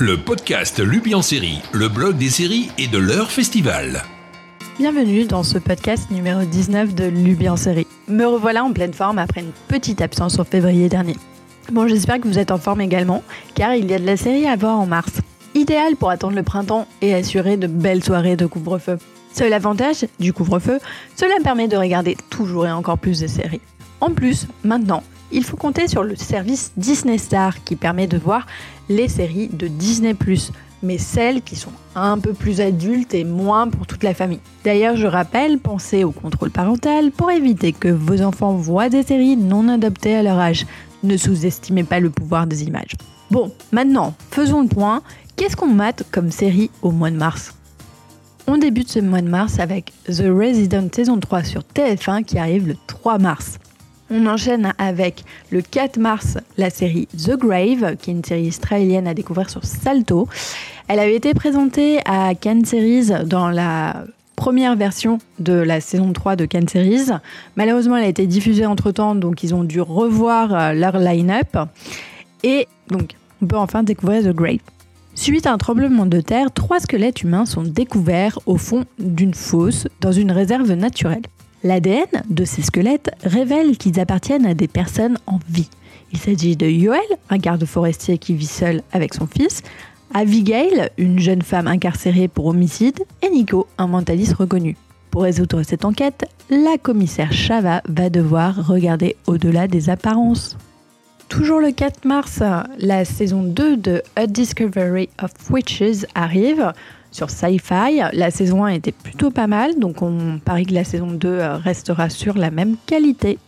le podcast Lubi en série, le blog des séries et de leur festival. Bienvenue dans ce podcast numéro 19 de Lubi en série. Me revoilà en pleine forme après une petite absence en février dernier. Bon, j'espère que vous êtes en forme également, car il y a de la série à voir en mars. Idéal pour attendre le printemps et assurer de belles soirées de couvre-feu. Seul avantage du couvre-feu, cela permet de regarder toujours et encore plus de séries. En plus, maintenant, il faut compter sur le service Disney Star qui permet de voir les séries de Disney ⁇ mais celles qui sont un peu plus adultes et moins pour toute la famille. D'ailleurs, je rappelle, pensez au contrôle parental pour éviter que vos enfants voient des séries non adoptées à leur âge. Ne sous-estimez pas le pouvoir des images. Bon, maintenant, faisons le point. Qu'est-ce qu'on mate comme série au mois de mars? On débute ce mois de mars avec The Resident saison 3 sur TF1 qui arrive le 3 mars. On enchaîne avec le 4 mars la série The Grave, qui est une série israélienne à découvrir sur Salto. Elle avait été présentée à Cannes Series dans la première version de la saison 3 de Cannes Series. Malheureusement, elle a été diffusée entre-temps, donc ils ont dû revoir euh, leur line-up. Et donc, on peut enfin découvrir The Grave. Suite à un tremblement de terre, trois squelettes humains sont découverts au fond d'une fosse dans une réserve naturelle. L'ADN de ces squelettes révèle qu'ils appartiennent à des personnes en vie. Il s'agit de Yoel, un garde forestier qui vit seul avec son fils, Abigail, une jeune femme incarcérée pour homicide, et Nico, un mentaliste reconnu. Pour résoudre cette enquête, la commissaire Chava va devoir regarder au-delà des apparences. Toujours le 4 mars, la saison 2 de A Discovery of Witches arrive sur Sci-Fi. La saison 1 était plutôt pas mal, donc on parie que la saison 2 euh, restera sur la même qualité.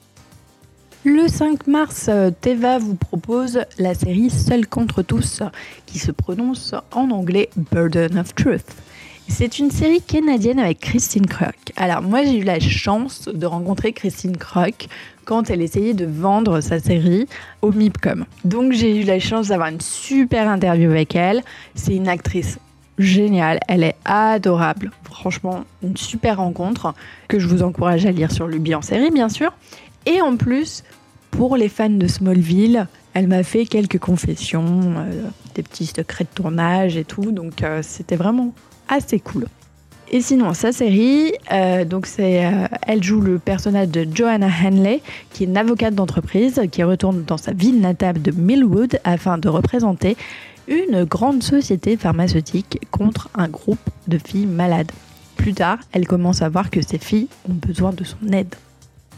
Le 5 mars, euh, Teva vous propose la série Seul contre tous, qui se prononce en anglais Burden of Truth. C'est une série canadienne avec Christine Kruk. Alors moi j'ai eu la chance de rencontrer Christine Kruk quand elle essayait de vendre sa série au MIPCOM. Donc j'ai eu la chance d'avoir une super interview avec elle. C'est une actrice géniale, elle est adorable. Franchement, une super rencontre que je vous encourage à lire sur Luby en série, bien sûr. Et en plus, pour les fans de Smallville, elle m'a fait quelques confessions, euh, des petits secrets de tournage et tout, donc euh, c'était vraiment assez cool. Et sinon, sa série, euh, elle joue le personnage de Joanna Henley, qui est une avocate d'entreprise qui retourne dans sa ville natale de Millwood afin de représenter une grande société pharmaceutique contre un groupe de filles malades. Plus tard, elle commence à voir que ces filles ont besoin de son aide.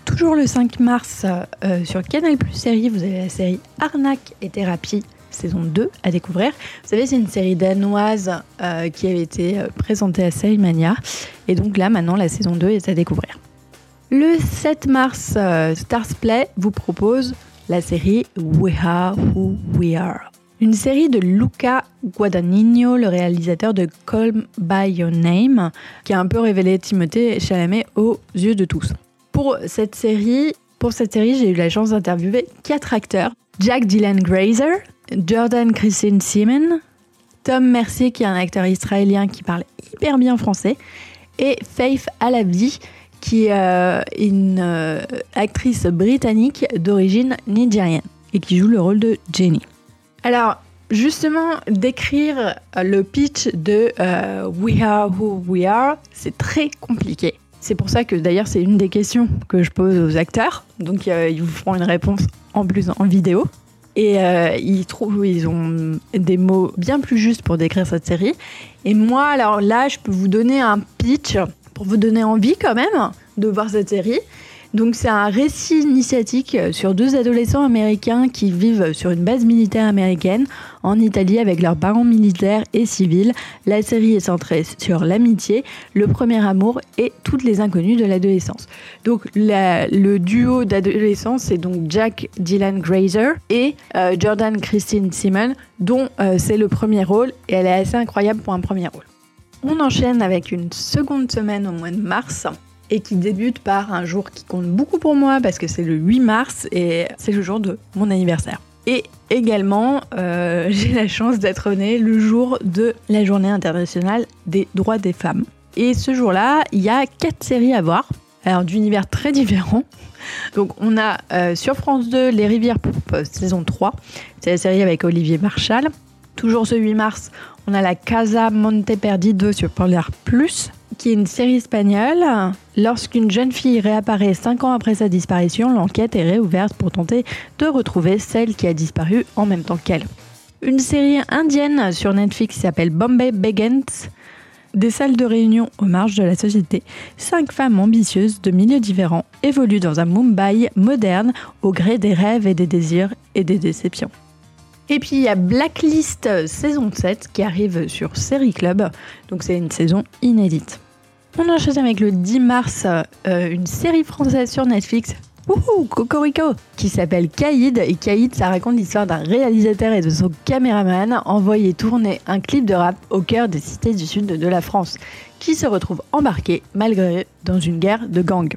Toujours le 5 mars, euh, sur Canal Plus Série, vous avez la série Arnaque et Thérapie, saison 2 à découvrir. Vous savez, c'est une série danoise euh, qui avait été euh, présentée à Série. Et donc là, maintenant, la saison 2 est à découvrir. Le 7 mars, Stars Play vous propose la série We Are Who We Are. Une série de Luca Guadagnino, le réalisateur de Call By Your Name, qui a un peu révélé Timothée Chalamet aux yeux de tous. Pour cette série, pour cette série, j'ai eu la chance d'interviewer quatre acteurs Jack Dylan Grazer, Jordan Christine Simon, Tom Mercier, qui est un acteur israélien qui parle hyper bien français, et Faith Alavi, qui est une euh, actrice britannique d'origine nigérienne et qui joue le rôle de Jenny. Alors, justement, décrire le pitch de euh, We Are Who We Are, c'est très compliqué. C'est pour ça que d'ailleurs c'est une des questions que je pose aux acteurs. Donc euh, ils vous feront une réponse en plus en vidéo. Et euh, ils trouvent, ils ont des mots bien plus justes pour décrire cette série. Et moi, alors là, je peux vous donner un pitch pour vous donner envie quand même de voir cette série. Donc c'est un récit initiatique sur deux adolescents américains qui vivent sur une base militaire américaine en Italie avec leurs parents militaires et civils. La série est centrée sur l'amitié, le premier amour et toutes les inconnues de l'adolescence. Donc le duo d'adolescents c'est donc Jack Dylan Grazer et euh, Jordan Christine Simon dont euh, c'est le premier rôle et elle est assez incroyable pour un premier rôle. On enchaîne avec une seconde semaine au mois de mars et qui débute par un jour qui compte beaucoup pour moi parce que c'est le 8 mars et c'est le jour de mon anniversaire. Et également, euh, j'ai la chance d'être née le jour de la journée internationale des droits des femmes. Et ce jour-là, il y a quatre séries à voir, alors d'univers très différents. Donc on a euh, sur France 2 Les Rivières Poupes saison 3, c'est la série avec Olivier Marchal. Toujours ce 8 mars, on a la Casa Monte Perdido sur Polar Plus, qui est une série espagnole. Lorsqu'une jeune fille réapparaît 5 ans après sa disparition, l'enquête est réouverte pour tenter de retrouver celle qui a disparu en même temps qu'elle. Une série indienne sur Netflix s'appelle Bombay Begins. Des salles de réunion aux marges de la société, cinq femmes ambitieuses de milieux différents évoluent dans un Mumbai moderne au gré des rêves et des désirs et des déceptions. Et puis il y a Blacklist saison 7 qui arrive sur Série Club, donc c'est une saison inédite. On enchaîne avec le 10 mars euh, une série française sur Netflix. Wouhou, Cocorico Qui s'appelle Caïd. Et Caïd, ça raconte l'histoire d'un réalisateur et de son caméraman envoyé tourner un clip de rap au cœur des cités du sud de la France, qui se retrouve embarqué, malgré eux, dans une guerre de gangs.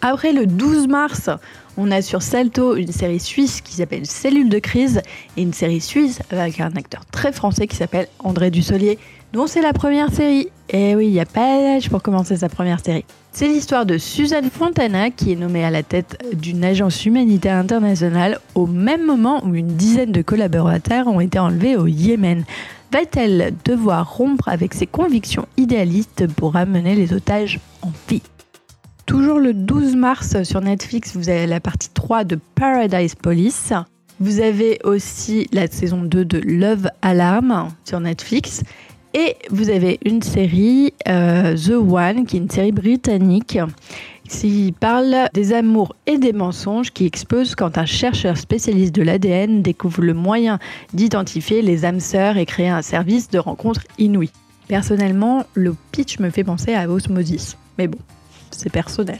Après le 12 mars, on a sur Salto une série suisse qui s'appelle Cellule de crise et une série suisse avec un acteur très français qui s'appelle André Dussolier, dont c'est la première série. Et oui, il n'y a pas d'âge pour commencer sa première série. C'est l'histoire de Suzanne Fontana qui est nommée à la tête d'une agence humanitaire internationale au même moment où une dizaine de collaborateurs ont été enlevés au Yémen. Va-t-elle devoir rompre avec ses convictions idéalistes pour ramener les otages en vie? Toujours le 12 mars sur Netflix, vous avez la partie 3 de Paradise Police. Vous avez aussi la saison 2 de Love Alarm sur Netflix. Et vous avez une série, euh, The One, qui est une série britannique qui parle des amours et des mensonges qui explosent quand un chercheur spécialiste de l'ADN découvre le moyen d'identifier les âmes sœurs et créer un service de rencontre inouï. Personnellement, le pitch me fait penser à Osmosis. Mais bon, c'est personnel.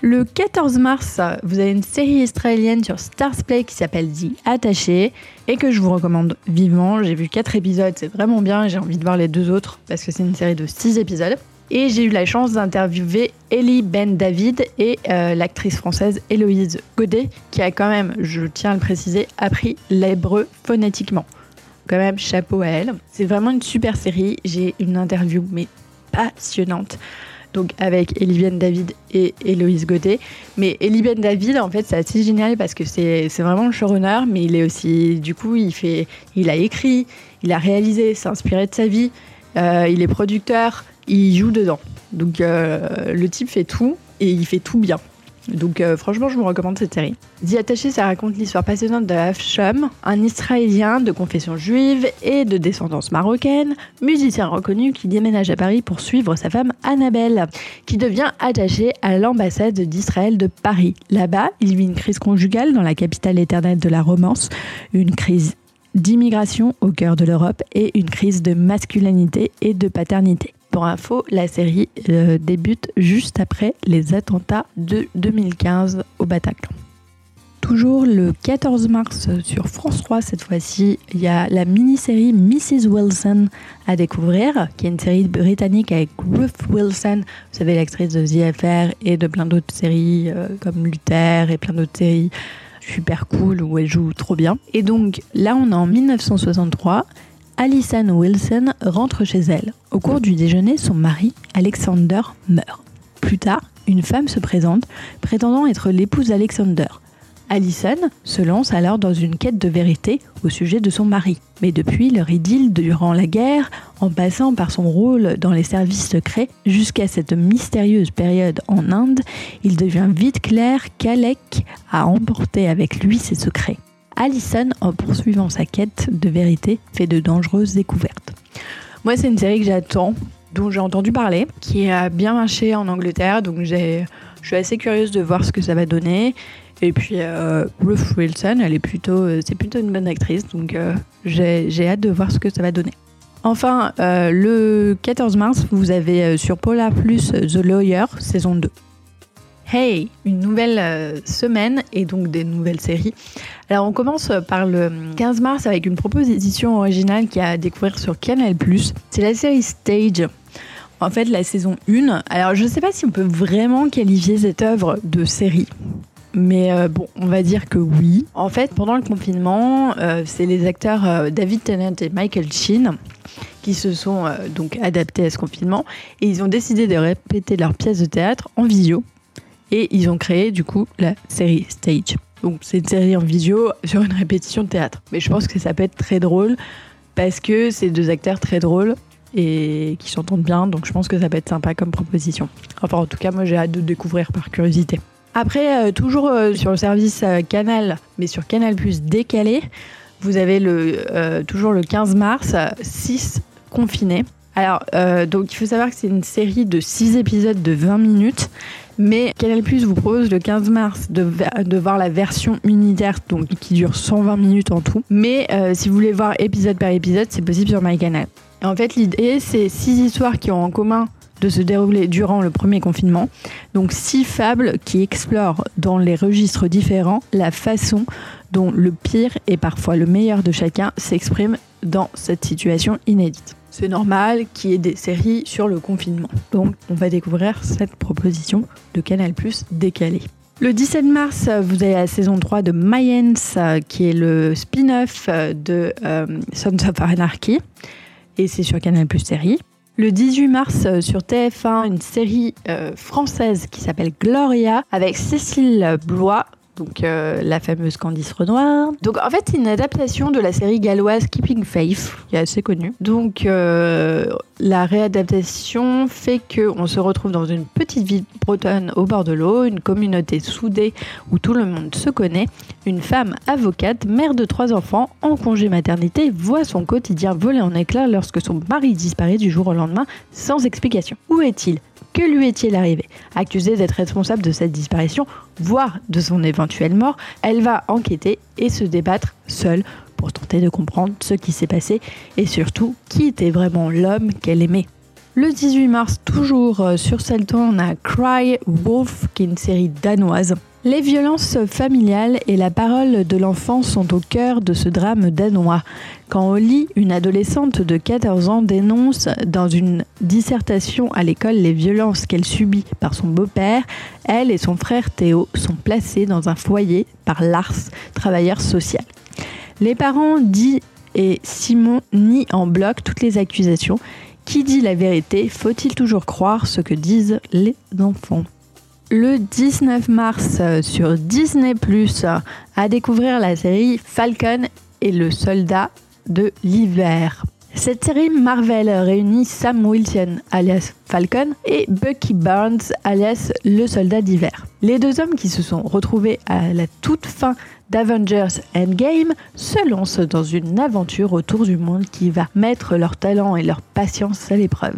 Le 14 mars, vous avez une série israélienne sur Stars Play qui s'appelle The Attaché et que je vous recommande vivement. J'ai vu 4 épisodes, c'est vraiment bien. J'ai envie de voir les deux autres parce que c'est une série de 6 épisodes. Et j'ai eu la chance d'interviewer Ellie Ben David et euh, l'actrice française Héloïse Godet, qui a quand même, je tiens à le préciser, appris l'hébreu phonétiquement. Quand même, chapeau à elle. C'est vraiment une super série. J'ai une interview, mais passionnante donc avec Elivienne David et Héloïse Godet. Mais Elivienne David, en fait, c'est assez génial parce que c'est vraiment le showrunner, mais il est aussi, du coup, il, fait, a écrit, il a réalisé, s'est inspiré de sa vie, euh, il est producteur, il joue dedans. Donc euh, le type fait tout et il fait tout bien. Donc euh, franchement, je vous recommande cette série. The Attaché, ça raconte l'histoire passionnante de Hafsham, un Israélien de confession juive et de descendance marocaine, musicien reconnu qui déménage à Paris pour suivre sa femme Annabelle, qui devient attachée à l'ambassade d'Israël de Paris. Là-bas, il vit une crise conjugale dans la capitale éternelle de la romance, une crise d'immigration au cœur de l'Europe et une crise de masculinité et de paternité. Pour info, la série euh, débute juste après les attentats de 2015 au Bataclan. Toujours le 14 mars sur France 3 cette fois-ci, il y a la mini-série Mrs. Wilson à découvrir, qui est une série britannique avec Ruth Wilson, vous savez l'actrice de Affair et de plein d'autres séries euh, comme Luther et plein d'autres séries super cool où elle joue trop bien. Et donc là on est en 1963 Alison Wilson rentre chez elle. Au cours du déjeuner, son mari, Alexander, meurt. Plus tard, une femme se présente, prétendant être l'épouse d'Alexander. Alison se lance alors dans une quête de vérité au sujet de son mari. Mais depuis leur idylle durant la guerre, en passant par son rôle dans les services secrets jusqu'à cette mystérieuse période en Inde, il devient vite clair qu'Alec a emporté avec lui ses secrets. Allison, en poursuivant sa quête de vérité, fait de dangereuses découvertes. Moi, c'est une série que j'attends, dont j'ai entendu parler, qui a bien marché en Angleterre, donc je suis assez curieuse de voir ce que ça va donner. Et puis euh, Ruth Wilson, elle est plutôt, euh, c'est plutôt une bonne actrice, donc euh, j'ai hâte de voir ce que ça va donner. Enfin, le 14 mars, vous avez sur Polar Plus The Lawyer, saison 2. Hey, une nouvelle euh, semaine et donc des nouvelles séries. Alors on commence par le 15 mars avec une proposition originale qui a à découvrir sur Canal+. C'est la série Stage. En fait, la saison 1. Alors je ne sais pas si on peut vraiment qualifier cette œuvre de série. Mais euh, bon, on va dire que oui. En fait, pendant le confinement, euh, c'est les acteurs David Tennant et Michael Sheen qui se sont donc adaptés à ce confinement et ils ont décidé de répéter leurs pièces de théâtre en visio et ils ont créé du coup la série Stage. Donc c'est une série en visio sur une répétition de théâtre. Mais je pense que ça peut être très drôle. parce que c'est deux acteurs très drôles et qui s'entendent bien, donc je pense que ça peut être sympa comme proposition. Enfin, en tout cas, moi j'ai hâte de découvrir par curiosité. Après, euh, toujours euh, sur le service euh, Canal, mais sur Canal Plus décalé, vous avez le, toujours le 15 mars, 6 confinés. Alors, donc il faut savoir que c'est une série de 6 épisodes de 20 minutes. Mais Canal Plus vous propose le 15 mars de, voir la version unitaire, donc qui dure 120 minutes en tout. Mais si vous voulez voir épisode par épisode, c'est possible sur MyCanal. En fait, l'idée, c'est six histoires qui ont en commun de se dérouler durant le premier confinement. Donc six fables qui explorent dans les registres différents la façon dont le pire et parfois le meilleur de chacun s'exprime dans cette situation inédite. C'est normal qu'il y ait des séries sur le confinement. Donc on va découvrir cette proposition de Canal Plus décalée. Le 17 mars, vous avez la saison 3 de Mayens, qui est le spin-off de euh, Sons of Anarchy. Et c'est sur Canal Plus série. Le 18 mars euh, sur TF1, une série euh, française qui s'appelle Gloria avec Cécile Blois donc euh, la fameuse Candice Renoir. Donc en fait, c'est une adaptation de la série galloise Keeping Faith, qui est assez connue. Donc euh, la réadaptation fait qu'on se retrouve dans une petite ville bretonne au bord de l'eau, une communauté soudée où tout le monde se connaît. Une femme avocate, mère de trois enfants, en congé maternité, voit son quotidien voler en éclats lorsque son mari disparaît du jour au lendemain sans explication. Où est-il? Que lui est-il arrivé? Accusée d'être responsable de cette disparition, voire de son éventuelle mort, elle va enquêter et se débattre seule pour tenter de comprendre ce qui s'est passé et surtout qui était vraiment l'homme qu'elle aimait. Le 18 mars, toujours euh, sur Salton, on a Cry Wolf, qui est une série danoise les violences familiales et la parole de l'enfant sont au cœur de ce drame danois. Quand Holly, une adolescente de 14 ans, dénonce dans une dissertation à l'école les violences qu'elle subit par son beau-père, elle et son frère Théo sont placés dans un foyer par Lars, travailleur social. Les parents dit et Simon nient en bloc toutes les accusations. Qui dit la vérité Faut-il toujours croire ce que disent les enfants? Le 19 mars euh, sur Disney ⁇ à découvrir la série Falcon et le soldat de l'hiver. Cette série Marvel réunit Sam Wilson alias Falcon et Bucky Barnes alias le soldat d'hiver. Les deux hommes qui se sont retrouvés à la toute fin d'Avengers Endgame se lancent dans une aventure autour du monde qui va mettre leur talent et leur patience à l'épreuve.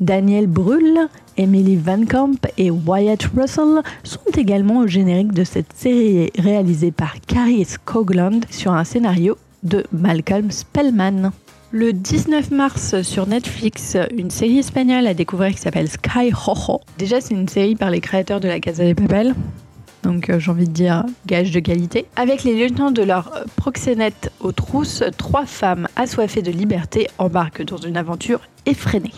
Daniel Brühl, Emily Van Camp et Wyatt Russell sont également au générique de cette série réalisée par Carrie Scogland sur un scénario de Malcolm Spellman. Le 19 mars sur Netflix, une série espagnole à découvrir qui s'appelle Sky Rojo. Déjà, c'est une série par les créateurs de la Casa de Papel. Donc euh, j'ai envie de dire gage de qualité. Avec les lieutenants de leur proxénète aux trousses, trois femmes assoiffées de liberté embarquent dans une aventure effrénée.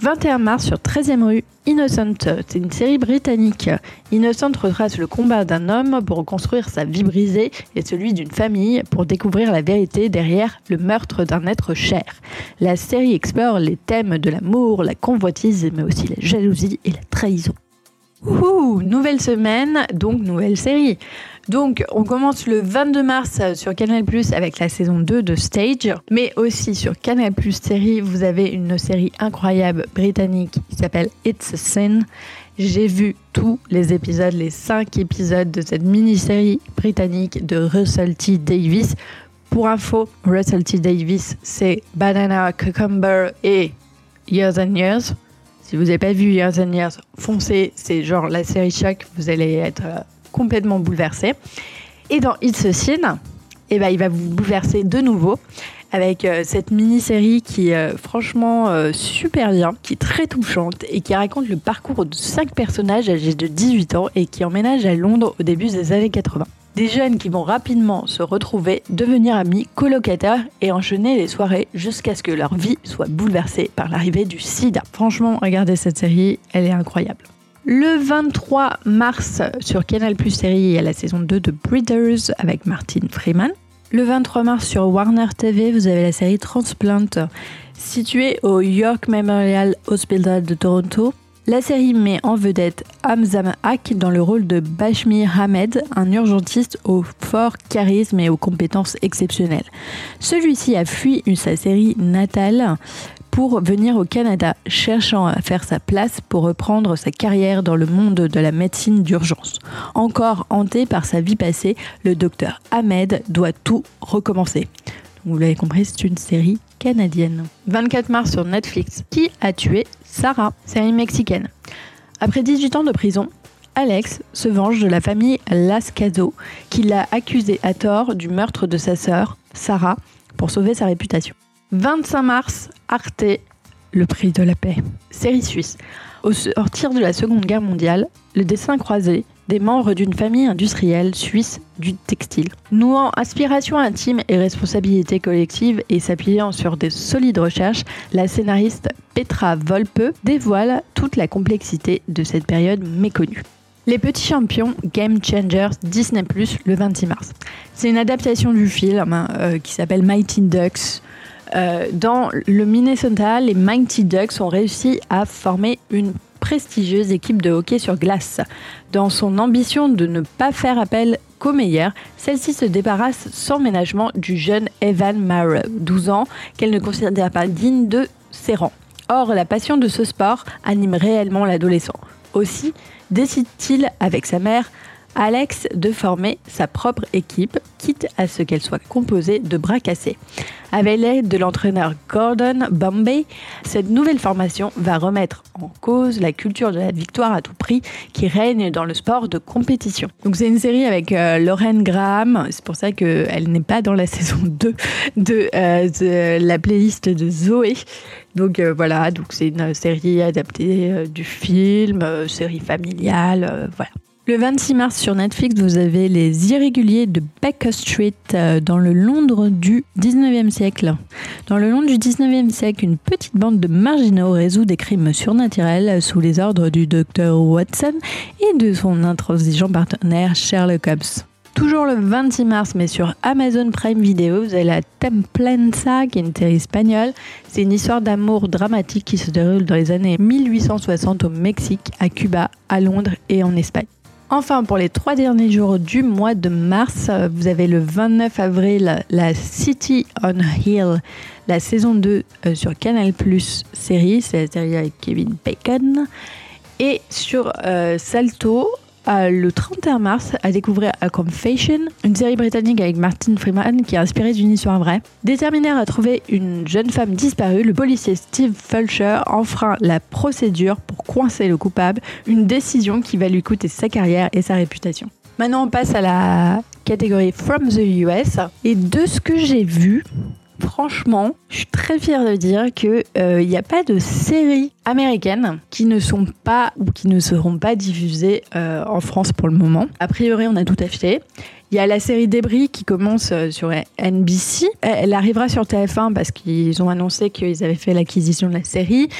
21 mars sur 13e rue, Innocent. C'est une série britannique. Innocent retrace le combat d'un homme pour reconstruire sa vie brisée et celui d'une famille pour découvrir la vérité derrière le meurtre d'un être cher. La série explore les thèmes de l'amour, la convoitise, mais aussi la jalousie et la trahison. Ouh, nouvelle semaine, donc nouvelle série. Donc, on commence le 22 mars sur Canal Plus avec la saison 2 de Stage, mais aussi sur Canal Plus série, vous avez une série incroyable britannique qui s'appelle It's a Sin. J'ai vu tous les épisodes, les 5 épisodes de cette mini-série britannique de Russell T. Davis. Pour info, Russell T. Davis, c'est Banana, Cucumber et Years and Years. Si vous n'avez pas vu Years and Years, foncez, c'est genre la série choc, vous allez être euh, complètement bouleversé. Et dans It's a Sin, eh ben, il va vous bouleverser de nouveau avec euh, cette mini-série qui est euh, franchement euh, super bien, qui est très touchante et qui raconte le parcours de cinq personnages âgés de 18 ans et qui emménagent à Londres au début des années 80. Des jeunes qui vont rapidement se retrouver, devenir amis, colocataires et enchaîner les soirées jusqu'à ce que leur vie soit bouleversée par l'arrivée du sida. Franchement, regardez cette série, elle est incroyable. Le 23 mars, sur Canal Plus série, il y a la saison 2 de Breeders avec Martin Freeman. Le 23 mars, sur Warner TV, vous avez la série Transplant, située au York Memorial Hospital de Toronto. La série met en vedette Hamzam Haq dans le rôle de Bashmir Hamed, un urgentiste au fort charisme et aux compétences exceptionnelles. Celui-ci a fui sa série natale pour venir au Canada, cherchant à faire sa place pour reprendre sa carrière dans le monde de la médecine d'urgence. Encore hanté par sa vie passée, le docteur Ahmed doit tout recommencer. Vous l'avez compris, c'est une série canadienne. 24 mars sur Netflix. Qui a tué Sarah? Série mexicaine. Après 18 ans de prison, Alex se venge de la famille Lascazo qui l'a accusé à tort du meurtre de sa sœur, Sarah, pour sauver sa réputation. 25 mars, Arte, le prix de la paix. Série suisse. Au sortir de la Seconde Guerre mondiale, le dessin croisé des membres d'une famille industrielle suisse du textile. Nouant aspiration intime et responsabilité collective et s'appuyant sur des solides recherches, la scénariste Petra Volpe dévoile toute la complexité de cette période méconnue. Les Petits Champions Game Changers Disney Plus le 26 mars. C'est une adaptation du film hein, euh, qui s'appelle Mighty Ducks. Euh, dans le Minnesota, les Mighty Ducks ont réussi à former une prestigieuse équipe de hockey sur glace. Dans son ambition de ne pas faire appel qu'aux meilleurs, celle-ci se débarrasse sans ménagement du jeune Evan Mara, 12 ans, qu'elle ne considère pas digne de ses rangs. Or, la passion de ce sport anime réellement l'adolescent. Aussi décide-t-il, avec sa mère, Alex de former sa propre équipe, quitte à ce qu'elle soit composée de bras cassés. Avec l'aide de l'entraîneur Gordon Bombay, cette nouvelle formation va remettre en cause la culture de la victoire à tout prix qui règne dans le sport de compétition. Donc c'est une série avec euh, Lorraine Graham, c'est pour ça qu'elle n'est pas dans la saison 2 de, euh, de la playlist de Zoé. Donc euh, voilà, donc c'est une série adaptée du film, série familiale, voilà. Le 26 mars sur Netflix, vous avez Les Irréguliers de Baker Street euh, dans le Londres du 19e siècle. Dans le Londres du 19e siècle, une petite bande de marginaux résout des crimes surnaturels sous les ordres du docteur Watson et de son intransigeant partenaire Sherlock Holmes. Toujours le 26 mars, mais sur Amazon Prime Video, vous avez la Templanza, qui est une série espagnole. C'est une histoire d'amour dramatique qui se déroule dans les années 1860 au Mexique, à Cuba, à Londres et en Espagne. Enfin, pour les trois derniers jours du mois de mars, vous avez le 29 avril la City on Hill, la saison 2 euh, sur Canal Plus série, c'est la série avec Kevin Bacon. Et sur euh, Salto, le 31 mars à découvrir A Confession, une série britannique avec Martin Freeman qui est inspirée d'une histoire vraie. Déterminé à trouver une jeune femme disparue, le policier Steve Fulcher enfreint la procédure pour coincer le coupable, une décision qui va lui coûter sa carrière et sa réputation. Maintenant, on passe à la catégorie From the US. Et de ce que j'ai vu, franchement, je suis très fière de dire qu'il n'y euh, a pas de séries américaines qui ne sont pas ou qui ne seront pas diffusées euh, en France pour le moment. A priori, on a tout acheté. Il y a la série Débris qui commence euh, sur NBC. Elle arrivera sur TF1 parce qu'ils ont annoncé qu'ils avaient fait l'acquisition de la série.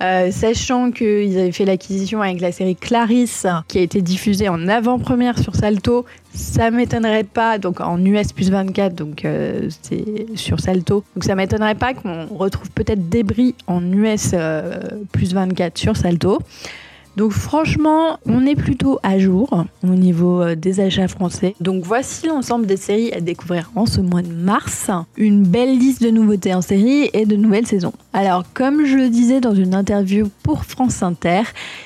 Euh, sachant qu'ils avaient fait l'acquisition avec la série Clarisse qui a été diffusée en avant-première sur Salto, ça m'étonnerait pas, donc en US plus 24, donc euh, c'est sur Salto, donc ça m'étonnerait pas qu'on retrouve peut-être Débris en US plus 24 sur Salto. Donc franchement, on est plutôt à jour au niveau euh, des achats français. Donc voici l'ensemble des séries à découvrir en ce mois de mars. Une belle liste de nouveautés en série et de nouvelles saisons. Alors comme je le disais dans une interview pour France Inter,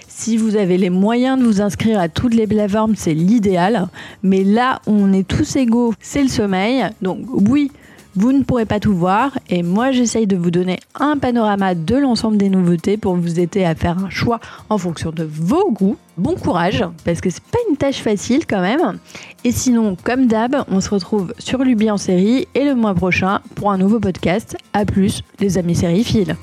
si vous avez les moyens de vous inscrire à toutes les plateformes, c'est l'idéal. Mais là, on est tous égaux, c'est le sommeil. Donc oui, vous ne pourrez pas tout voir et moi j'essaye de vous donner un panorama de l'ensemble des nouveautés pour vous aider à faire un choix en fonction de vos goûts. Bon courage parce que c'est pas une tâche facile quand même. Et sinon, comme d'hab, on se retrouve sur Luby en série et le mois prochain pour un nouveau podcast. A plus les amis sériphiles.